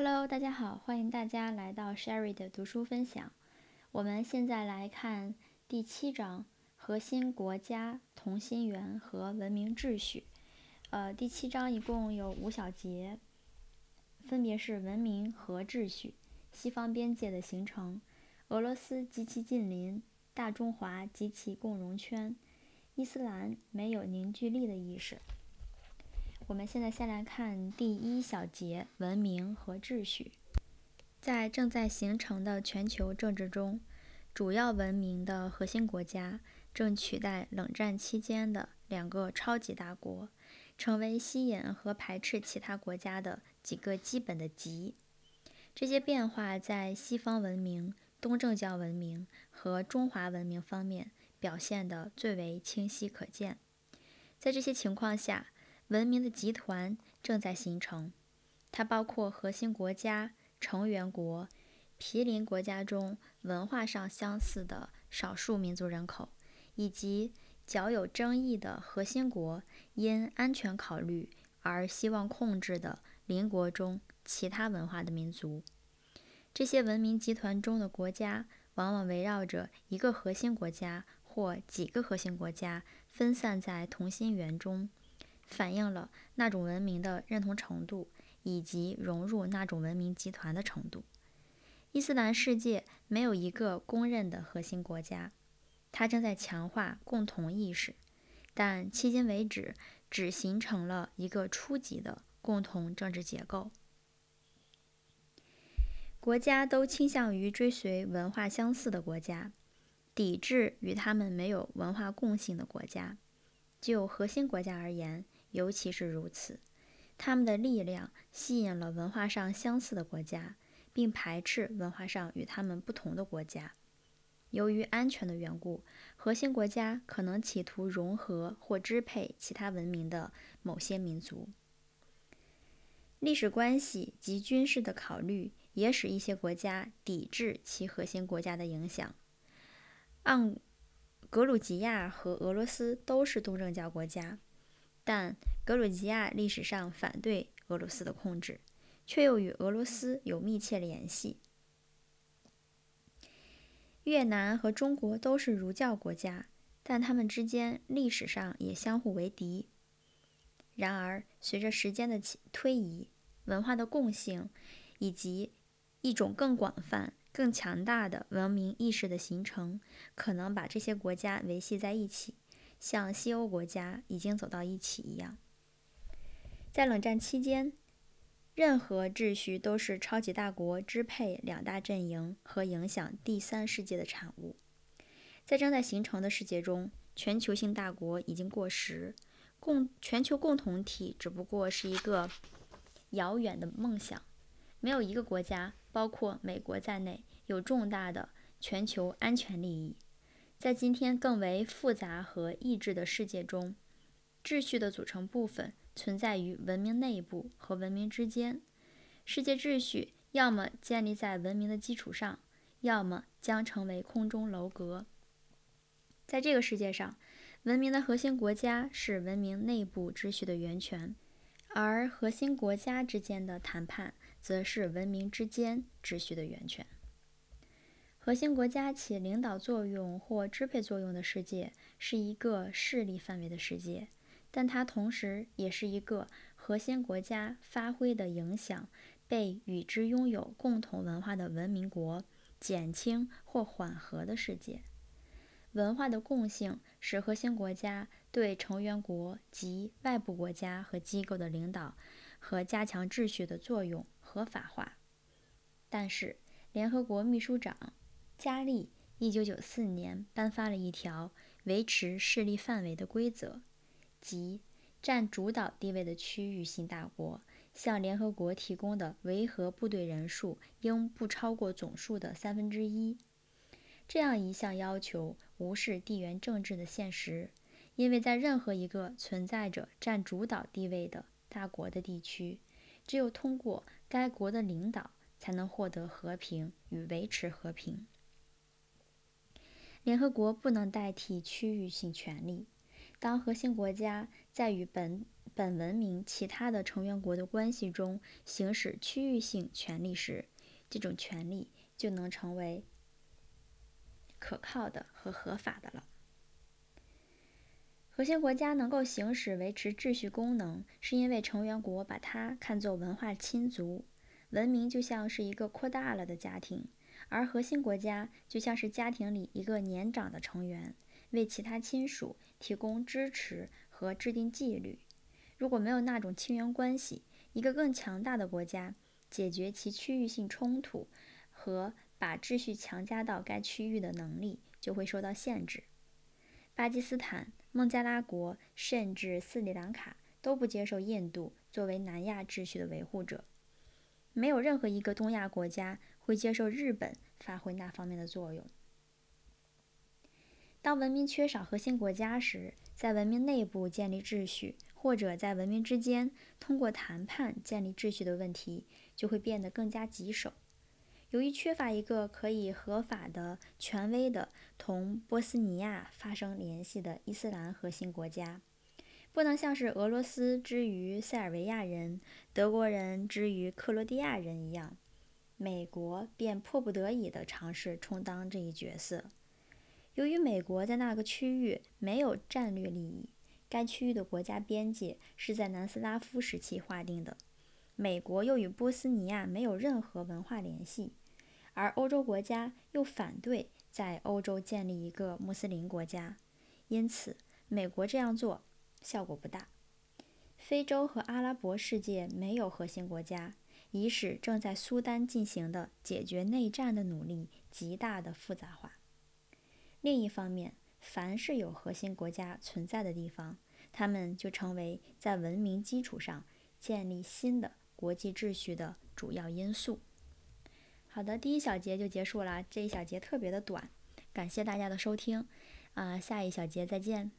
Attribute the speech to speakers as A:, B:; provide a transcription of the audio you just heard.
A: Hello，大家好，欢迎大家来到 Sherry 的读书分享。我们现在来看第七章：核心国家、同心圆和文明秩序。呃，第七章一共有五小节，分别是文明和秩序、西方边界的形成、俄罗斯及其近邻、大中华及其共荣圈、伊斯兰没有凝聚力的意识。我们现在先来看第一小节：文明和秩序。在正在形成的全球政治中，主要文明的核心国家正取代冷战期间的两个超级大国，成为吸引和排斥其他国家的几个基本的极。这些变化在西方文明、东正教文明和中华文明方面表现得最为清晰可见。在这些情况下，文明的集团正在形成，它包括核心国家、成员国、毗邻国家中文化上相似的少数民族人口，以及较有争议的核心国因安全考虑而希望控制的邻国中其他文化的民族。这些文明集团中的国家往往围绕着一个核心国家或几个核心国家，分散在同心圆中。反映了那种文明的认同程度以及融入那种文明集团的程度。伊斯兰世界没有一个公认的核心国家，它正在强化共同意识，但迄今为止只形成了一个初级的共同政治结构。国家都倾向于追随文化相似的国家，抵制与他们没有文化共性的国家。就核心国家而言，尤其是如此，他们的力量吸引了文化上相似的国家，并排斥文化上与他们不同的国家。由于安全的缘故，核心国家可能企图融合或支配其他文明的某些民族。历史关系及军事的考虑也使一些国家抵制其核心国家的影响。盎格鲁吉亚和俄罗斯都是东正教国家。但格鲁吉亚历史上反对俄罗斯的控制，却又与俄罗斯有密切联系。越南和中国都是儒教国家，但他们之间历史上也相互为敌。然而，随着时间的推移，文化的共性以及一种更广泛、更强大的文明意识的形成，可能把这些国家维系在一起。像西欧国家已经走到一起一样，在冷战期间，任何秩序都是超级大国支配两大阵营和影响第三世界的产物。在正在形成的世界中，全球性大国已经过时，共全球共同体只不过是一个遥远的梦想。没有一个国家，包括美国在内，有重大的全球安全利益。在今天更为复杂和意志的世界中，秩序的组成部分存在于文明内部和文明之间。世界秩序要么建立在文明的基础上，要么将成为空中楼阁。在这个世界上，文明的核心国家是文明内部秩序的源泉，而核心国家之间的谈判则是文明之间秩序的源泉。核心国家起领导作用或支配作用的世界是一个势力范围的世界，但它同时也是一个核心国家发挥的影响被与之拥有共同文化的文明国减轻或缓和的世界。文化的共性使核心国家对成员国及外部国家和机构的领导和加强秩序的作用合法化。但是，联合国秘书长。加利一九九四年颁发了一条维持势力范围的规则，即占主导地位的区域性大国向联合国提供的维和部队人数应不超过总数的三分之一。这样一项要求无视地缘政治的现实，因为在任何一个存在着占主导地位的大国的地区，只有通过该国的领导才能获得和平与维持和平。联合国不能代替区域性权力。当核心国家在与本本文明其他的成员国的关系中行使区域性权利时，这种权利就能成为可靠的和合法的了。核心国家能够行使维持秩序功能，是因为成员国把它看作文化亲族。文明就像是一个扩大了的家庭，而核心国家就像是家庭里一个年长的成员，为其他亲属提供支持和制定纪律。如果没有那种亲缘关系，一个更强大的国家解决其区域性冲突和把秩序强加到该区域的能力就会受到限制。巴基斯坦、孟加拉国甚至斯里兰卡都不接受印度作为南亚秩序的维护者。没有任何一个东亚国家会接受日本发挥那方面的作用。当文明缺少核心国家时，在文明内部建立秩序。或者在文明之间通过谈判建立秩序的问题就会变得更加棘手。由于缺乏一个可以合法的、权威的同波斯尼亚发生联系的伊斯兰核心国家，不能像是俄罗斯之于塞尔维亚人、德国人之于克罗地亚人一样，美国便迫不得已地尝试充当这一角色。由于美国在那个区域没有战略利益。该区域的国家边界是在南斯拉夫时期划定的，美国又与波斯尼亚没有任何文化联系，而欧洲国家又反对在欧洲建立一个穆斯林国家，因此美国这样做效果不大。非洲和阿拉伯世界没有核心国家，以使正在苏丹进行的解决内战的努力极大的复杂化。另一方面，凡是有核心国家存在的地方，他们就成为在文明基础上建立新的国际秩序的主要因素。好的，第一小节就结束了，这一小节特别的短，感谢大家的收听，啊，下一小节再见。